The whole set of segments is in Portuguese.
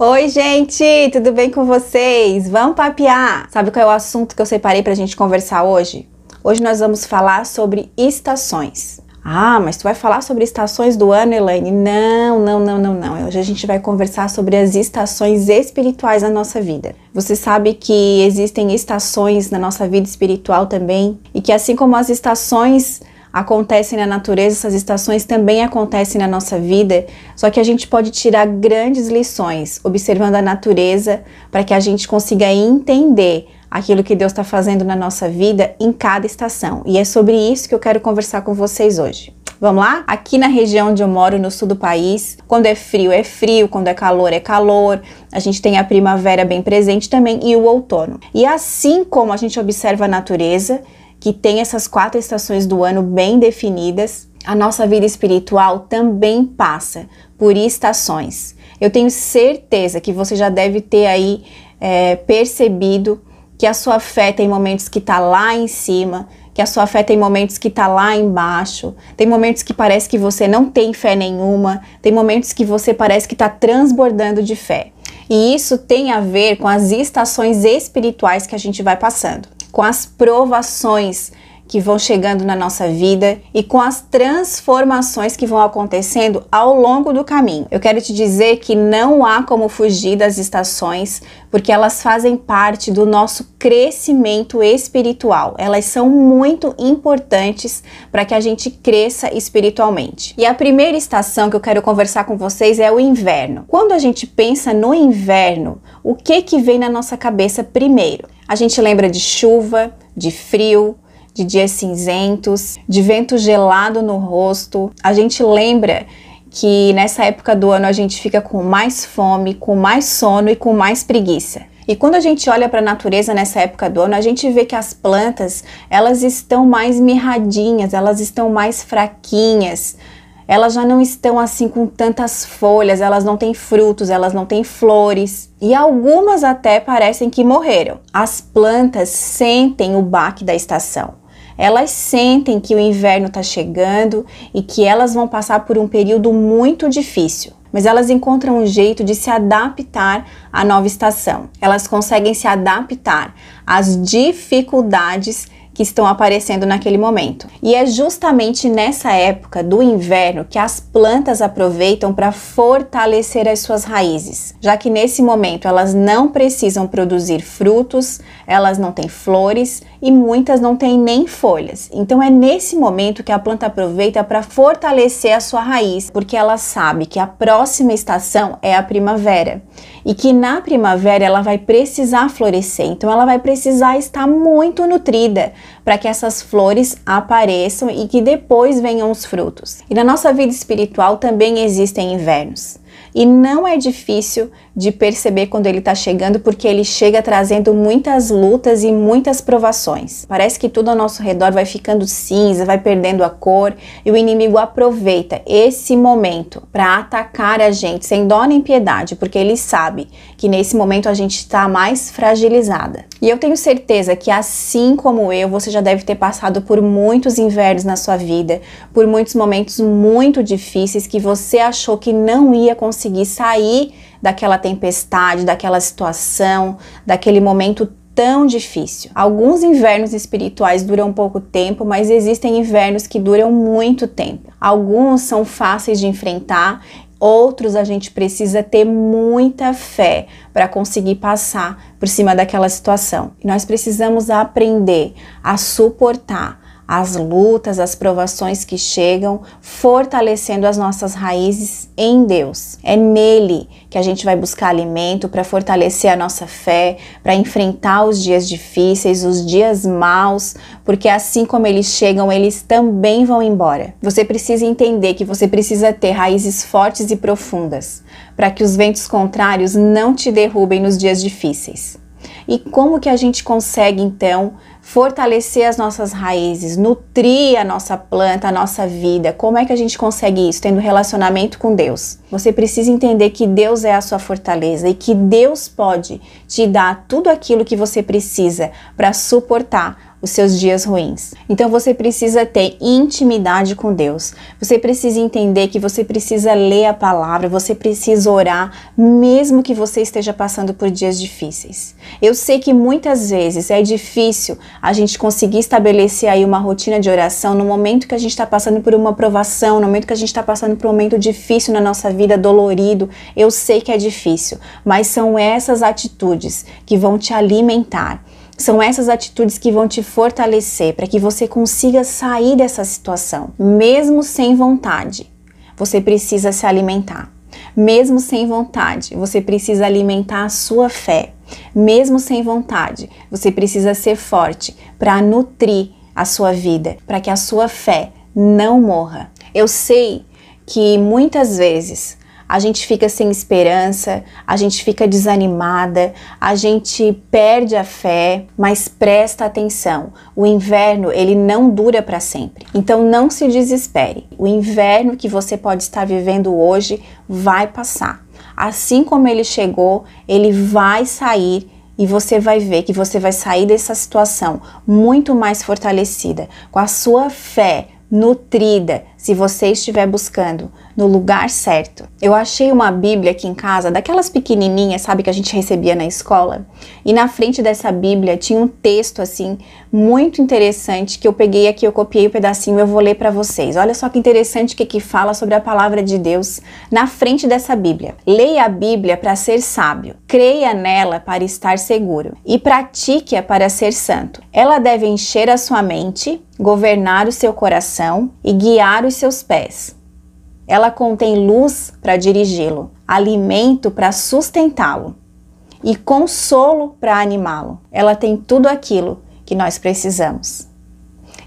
Oi, gente, tudo bem com vocês? Vamos papear! Sabe qual é o assunto que eu separei pra gente conversar hoje? Hoje nós vamos falar sobre estações. Ah, mas tu vai falar sobre estações do ano, Elaine? Não, não, não, não, não. Hoje a gente vai conversar sobre as estações espirituais da nossa vida. Você sabe que existem estações na nossa vida espiritual também e que assim como as estações acontecem na natureza, essas estações também acontecem na nossa vida, só que a gente pode tirar grandes lições observando a natureza para que a gente consiga entender aquilo que Deus está fazendo na nossa vida em cada estação. E é sobre isso que eu quero conversar com vocês hoje. Vamos lá? Aqui na região onde eu moro, no sul do país, quando é frio é frio, quando é calor é calor. A gente tem a primavera bem presente também e o outono. E assim como a gente observa a natureza, que tem essas quatro estações do ano bem definidas, a nossa vida espiritual também passa por estações. Eu tenho certeza que você já deve ter aí é, percebido que a sua fé tem momentos que está lá em cima, que a sua fé tem momentos que está lá embaixo, tem momentos que parece que você não tem fé nenhuma, tem momentos que você parece que está transbordando de fé. E isso tem a ver com as estações espirituais que a gente vai passando, com as provações que vão chegando na nossa vida e com as transformações que vão acontecendo ao longo do caminho. Eu quero te dizer que não há como fugir das estações, porque elas fazem parte do nosso crescimento espiritual. Elas são muito importantes para que a gente cresça espiritualmente. E a primeira estação que eu quero conversar com vocês é o inverno. Quando a gente pensa no inverno, o que que vem na nossa cabeça primeiro? A gente lembra de chuva, de frio, de dias cinzentos, de vento gelado no rosto. A gente lembra que nessa época do ano a gente fica com mais fome, com mais sono e com mais preguiça. E quando a gente olha para a natureza nessa época do ano, a gente vê que as plantas, elas estão mais mirradinhas, elas estão mais fraquinhas. Elas já não estão assim com tantas folhas, elas não têm frutos, elas não têm flores. E algumas até parecem que morreram. As plantas sentem o baque da estação elas sentem que o inverno está chegando e que elas vão passar por um período muito difícil. Mas elas encontram um jeito de se adaptar à nova estação. Elas conseguem se adaptar às dificuldades que estão aparecendo naquele momento. E é justamente nessa época do inverno que as plantas aproveitam para fortalecer as suas raízes, já que nesse momento elas não precisam produzir frutos, elas não têm flores e muitas não têm nem folhas. Então é nesse momento que a planta aproveita para fortalecer a sua raiz, porque ela sabe que a próxima estação é a primavera e que na primavera ela vai precisar florescer, então ela vai precisar estar muito nutrida para que essas flores apareçam e que depois venham os frutos. E na nossa vida espiritual também existem invernos. E não é difícil de perceber quando ele está chegando, porque ele chega trazendo muitas lutas e muitas provações. Parece que tudo ao nosso redor vai ficando cinza, vai perdendo a cor, e o inimigo aproveita esse momento para atacar a gente sem dó nem piedade, porque ele sabe que nesse momento a gente está mais fragilizada. E eu tenho certeza que assim como eu, você já deve ter passado por muitos invernos na sua vida, por muitos momentos muito difíceis que você achou que não ia conseguir sair daquela tempestade, daquela situação, daquele momento tão difícil. Alguns invernos espirituais duram pouco tempo, mas existem invernos que duram muito tempo. Alguns são fáceis de enfrentar Outros a gente precisa ter muita fé para conseguir passar por cima daquela situação. E nós precisamos aprender a suportar as lutas, as provações que chegam, fortalecendo as nossas raízes em Deus. É nele que a gente vai buscar alimento para fortalecer a nossa fé, para enfrentar os dias difíceis, os dias maus, porque assim como eles chegam, eles também vão embora. Você precisa entender que você precisa ter raízes fortes e profundas, para que os ventos contrários não te derrubem nos dias difíceis. E como que a gente consegue então fortalecer as nossas raízes, nutrir a nossa planta, a nossa vida. Como é que a gente consegue isso? Tendo relacionamento com Deus. Você precisa entender que Deus é a sua fortaleza e que Deus pode te dar tudo aquilo que você precisa para suportar os seus dias ruins. Então você precisa ter intimidade com Deus. Você precisa entender que você precisa ler a palavra, você precisa orar, mesmo que você esteja passando por dias difíceis. Eu sei que muitas vezes é difícil a gente conseguir estabelecer aí uma rotina de oração no momento que a gente está passando por uma provação, no momento que a gente está passando por um momento difícil na nossa vida, dolorido. Eu sei que é difícil, mas são essas atitudes que vão te alimentar são essas atitudes que vão te fortalecer para que você consiga sair dessa situação, mesmo sem vontade. Você precisa se alimentar. Mesmo sem vontade, você precisa alimentar a sua fé. Mesmo sem vontade, você precisa ser forte para nutrir a sua vida, para que a sua fé não morra. Eu sei que muitas vezes a gente fica sem esperança, a gente fica desanimada, a gente perde a fé, mas presta atenção, o inverno ele não dura para sempre. Então não se desespere. O inverno que você pode estar vivendo hoje vai passar. Assim como ele chegou, ele vai sair e você vai ver que você vai sair dessa situação muito mais fortalecida, com a sua fé nutrida, se você estiver buscando no lugar certo. Eu achei uma Bíblia aqui em casa, daquelas pequenininhas, sabe, que a gente recebia na escola, e na frente dessa Bíblia tinha um texto assim muito interessante que eu peguei aqui, eu copiei o um pedacinho, eu vou ler para vocês. Olha só que interessante o que que fala sobre a palavra de Deus na frente dessa Bíblia. Leia a Bíblia para ser sábio, creia nela para estar seguro e pratique-a para ser santo. Ela deve encher a sua mente, governar o seu coração e guiar os seus pés. Ela contém luz para dirigi-lo, alimento para sustentá-lo e consolo para animá-lo. Ela tem tudo aquilo que nós precisamos.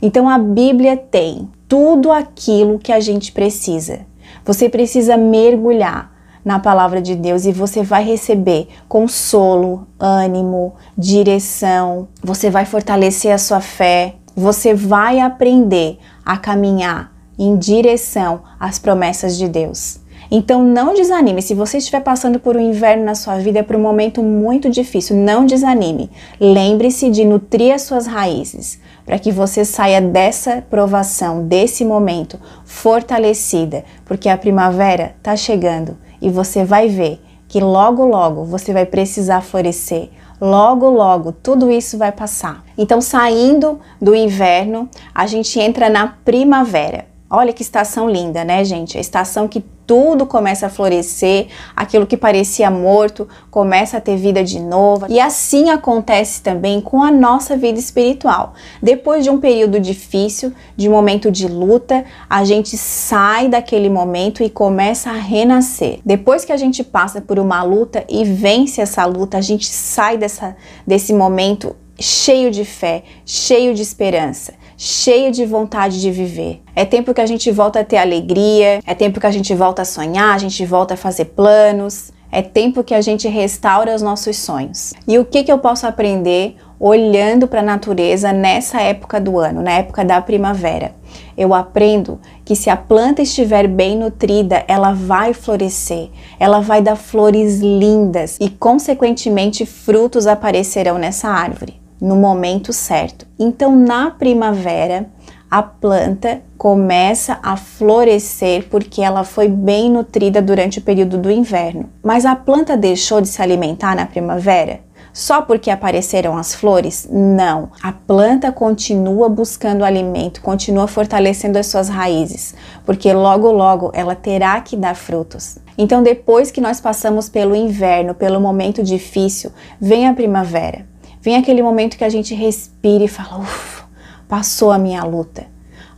Então a Bíblia tem tudo aquilo que a gente precisa. Você precisa mergulhar na palavra de Deus e você vai receber consolo, ânimo, direção. Você vai fortalecer a sua fé. Você vai aprender a caminhar em direção às promessas de Deus. Então não desanime. Se você estiver passando por um inverno na sua vida, é por um momento muito difícil, não desanime. Lembre-se de nutrir as suas raízes, para que você saia dessa provação, desse momento fortalecida, porque a primavera está chegando e você vai ver que logo logo você vai precisar florescer. Logo, logo, tudo isso vai passar. Então, saindo do inverno, a gente entra na primavera. Olha que estação linda, né, gente? A estação que tudo começa a florescer, aquilo que parecia morto começa a ter vida de novo. E assim acontece também com a nossa vida espiritual. Depois de um período difícil, de um momento de luta, a gente sai daquele momento e começa a renascer. Depois que a gente passa por uma luta e vence essa luta, a gente sai dessa, desse momento cheio de fé, cheio de esperança cheio de vontade de viver. É tempo que a gente volta a ter alegria, é tempo que a gente volta a sonhar, a gente volta a fazer planos. É tempo que a gente restaura os nossos sonhos. E o que, que eu posso aprender olhando para a natureza nessa época do ano, na época da primavera? Eu aprendo que se a planta estiver bem nutrida, ela vai florescer, ela vai dar flores lindas e, consequentemente, frutos aparecerão nessa árvore no momento certo. Então, na primavera, a planta começa a florescer porque ela foi bem nutrida durante o período do inverno. Mas a planta deixou de se alimentar na primavera? Só porque apareceram as flores? Não. A planta continua buscando alimento, continua fortalecendo as suas raízes, porque logo logo ela terá que dar frutos. Então, depois que nós passamos pelo inverno, pelo momento difícil, vem a primavera. Vem aquele momento que a gente respira e fala: ufa, passou a minha luta.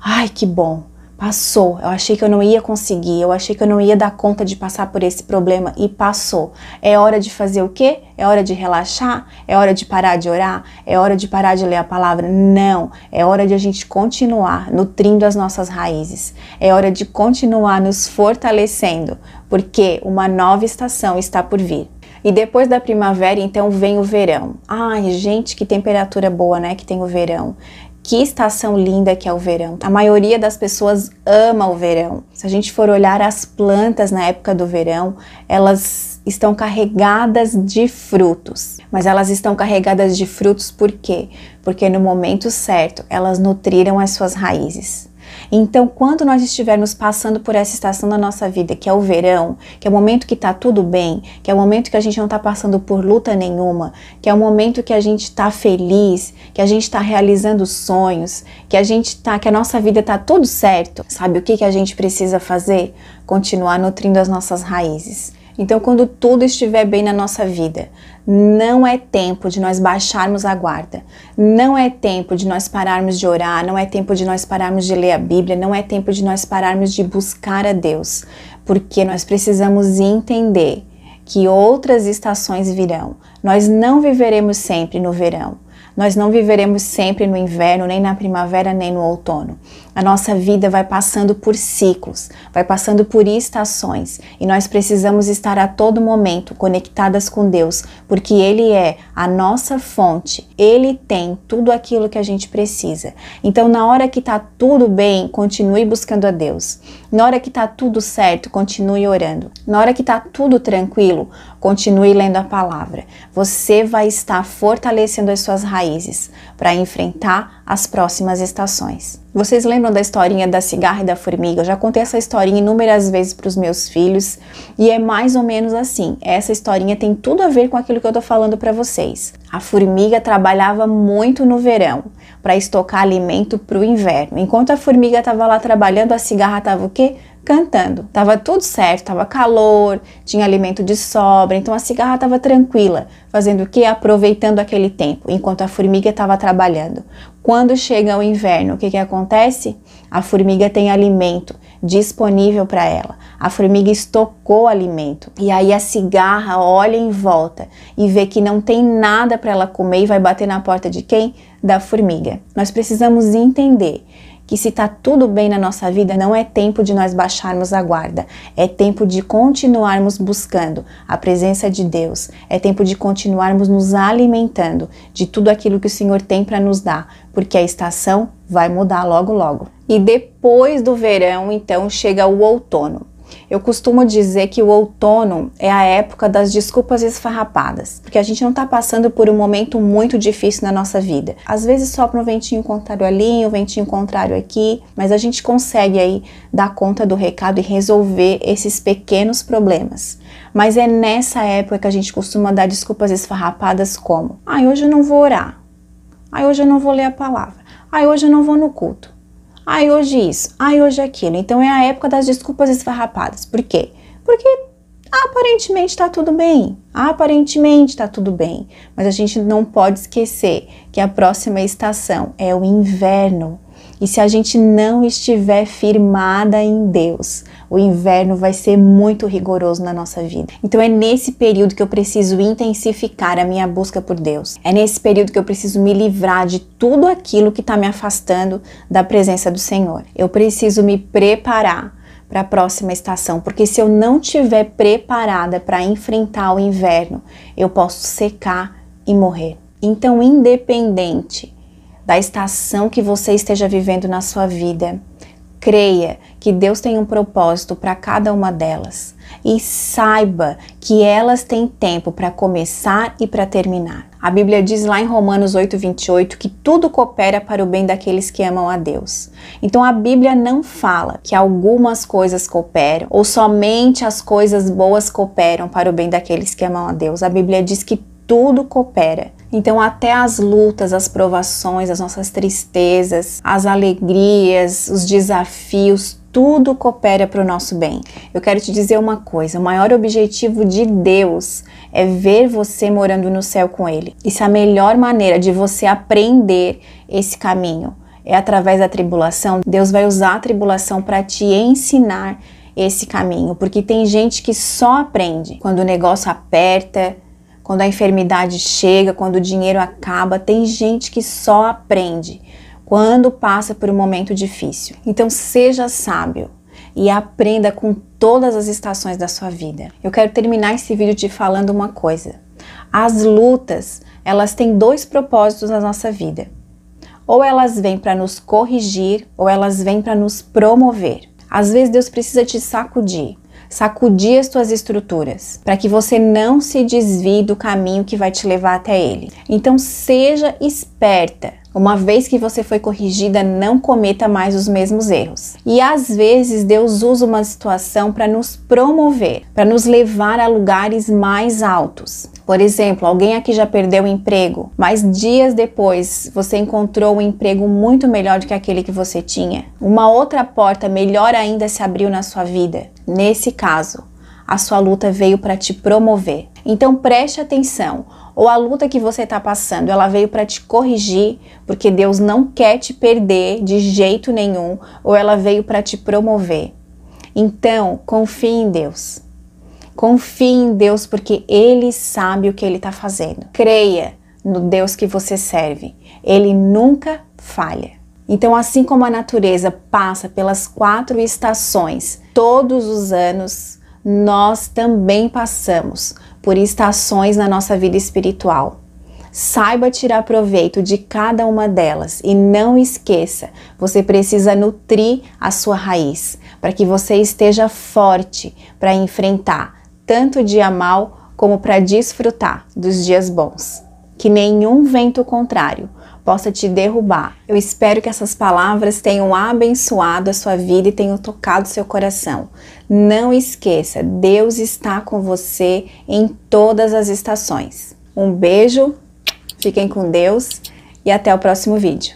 Ai, que bom, passou. Eu achei que eu não ia conseguir, eu achei que eu não ia dar conta de passar por esse problema e passou. É hora de fazer o quê? É hora de relaxar? É hora de parar de orar? É hora de parar de ler a palavra? Não, é hora de a gente continuar nutrindo as nossas raízes. É hora de continuar nos fortalecendo, porque uma nova estação está por vir. E depois da primavera, então, vem o verão. Ai, gente, que temperatura boa, né? Que tem o verão. Que estação linda que é o verão. A maioria das pessoas ama o verão. Se a gente for olhar as plantas na época do verão, elas estão carregadas de frutos. Mas elas estão carregadas de frutos por quê? Porque no momento certo elas nutriram as suas raízes. Então, quando nós estivermos passando por essa estação da nossa vida, que é o verão, que é o momento que está tudo bem, que é o momento que a gente não está passando por luta nenhuma, que é o momento que a gente está feliz, que a gente está realizando sonhos, que a gente tá, que a nossa vida está tudo certo, sabe o que, que a gente precisa fazer? Continuar nutrindo as nossas raízes. Então, quando tudo estiver bem na nossa vida, não é tempo de nós baixarmos a guarda, não é tempo de nós pararmos de orar, não é tempo de nós pararmos de ler a Bíblia, não é tempo de nós pararmos de buscar a Deus, porque nós precisamos entender que outras estações virão. Nós não viveremos sempre no verão. Nós não viveremos sempre no inverno, nem na primavera, nem no outono. A nossa vida vai passando por ciclos, vai passando por estações e nós precisamos estar a todo momento conectadas com Deus, porque Ele é a nossa fonte, Ele tem tudo aquilo que a gente precisa. Então, na hora que está tudo bem, continue buscando a Deus. Na hora que está tudo certo, continue orando. Na hora que está tudo tranquilo, continue lendo a palavra. Você vai estar fortalecendo as suas raízes para enfrentar as próximas estações. Vocês lembram da historinha da cigarra e da formiga? Eu já contei essa historinha inúmeras vezes para os meus filhos e é mais ou menos assim. Essa historinha tem tudo a ver com aquilo que eu estou falando para vocês. A formiga trabalhava muito no verão para estocar alimento para o inverno. Enquanto a formiga estava lá trabalhando, a cigarra estava o quê? Cantando. Tava tudo certo, tava calor, tinha alimento de sobra, então a cigarra estava tranquila, fazendo o que? Aproveitando aquele tempo, enquanto a formiga estava trabalhando. Quando chega o inverno, o que, que acontece? A formiga tem alimento disponível para ela. A formiga estocou alimento. E aí a cigarra olha em volta e vê que não tem nada para ela comer e vai bater na porta de quem? Da formiga. Nós precisamos entender que se está tudo bem na nossa vida, não é tempo de nós baixarmos a guarda, é tempo de continuarmos buscando a presença de Deus, é tempo de continuarmos nos alimentando de tudo aquilo que o Senhor tem para nos dar, porque a estação vai mudar logo logo. E depois do verão, então, chega o outono. Eu costumo dizer que o outono é a época das desculpas esfarrapadas, porque a gente não está passando por um momento muito difícil na nossa vida. Às vezes sopra um ventinho contrário ali, um ventinho contrário aqui, mas a gente consegue aí dar conta do recado e resolver esses pequenos problemas. Mas é nessa época que a gente costuma dar desculpas esfarrapadas como: "Ai, ah, hoje eu não vou orar. Ai, ah, hoje eu não vou ler a palavra. Ai, ah, hoje eu não vou no culto. Ai, hoje isso, ai, hoje aquilo. Então é a época das desculpas esfarrapadas. Por quê? Porque aparentemente está tudo bem. Aparentemente está tudo bem. Mas a gente não pode esquecer que a próxima estação é o inverno. E se a gente não estiver firmada em Deus, o inverno vai ser muito rigoroso na nossa vida. Então é nesse período que eu preciso intensificar a minha busca por Deus. É nesse período que eu preciso me livrar de tudo aquilo que está me afastando da presença do Senhor. Eu preciso me preparar para a próxima estação, porque se eu não estiver preparada para enfrentar o inverno, eu posso secar e morrer. Então, independente da estação que você esteja vivendo na sua vida. Creia que Deus tem um propósito para cada uma delas e saiba que elas têm tempo para começar e para terminar. A Bíblia diz lá em Romanos 8:28 que tudo coopera para o bem daqueles que amam a Deus. Então a Bíblia não fala que algumas coisas cooperam ou somente as coisas boas cooperam para o bem daqueles que amam a Deus. A Bíblia diz que tudo coopera. Então, até as lutas, as provações, as nossas tristezas, as alegrias, os desafios, tudo coopera para o nosso bem. Eu quero te dizer uma coisa: o maior objetivo de Deus é ver você morando no céu com Ele. Isso é a melhor maneira de você aprender esse caminho. É através da tribulação. Deus vai usar a tribulação para te ensinar esse caminho, porque tem gente que só aprende quando o negócio aperta, quando a enfermidade chega, quando o dinheiro acaba, tem gente que só aprende quando passa por um momento difícil. Então seja sábio e aprenda com todas as estações da sua vida. Eu quero terminar esse vídeo te falando uma coisa. As lutas, elas têm dois propósitos na nossa vida. Ou elas vêm para nos corrigir, ou elas vêm para nos promover. Às vezes Deus precisa te sacudir, sacudir as tuas estruturas, para que você não se desvie do caminho que vai te levar até Ele. Então seja esperta. Uma vez que você foi corrigida, não cometa mais os mesmos erros. E às vezes Deus usa uma situação para nos promover, para nos levar a lugares mais altos. Por exemplo, alguém aqui já perdeu o emprego, mas dias depois você encontrou um emprego muito melhor do que aquele que você tinha. Uma outra porta melhor ainda se abriu na sua vida. Nesse caso, a sua luta veio para te promover. Então preste atenção. Ou a luta que você está passando, ela veio para te corrigir, porque Deus não quer te perder de jeito nenhum, ou ela veio para te promover. Então, confie em Deus. Confie em Deus porque Ele sabe o que Ele está fazendo. Creia no Deus que você serve. Ele nunca falha. Então, assim como a natureza passa pelas quatro estações todos os anos, nós também passamos por estações na nossa vida espiritual. Saiba tirar proveito de cada uma delas e não esqueça, você precisa nutrir a sua raiz para que você esteja forte para enfrentar tanto dia mal como para desfrutar dos dias bons. Que nenhum vento contrário possa te derrubar. Eu espero que essas palavras tenham abençoado a sua vida e tenham tocado seu coração. Não esqueça, Deus está com você em todas as estações. Um beijo, fiquem com Deus e até o próximo vídeo.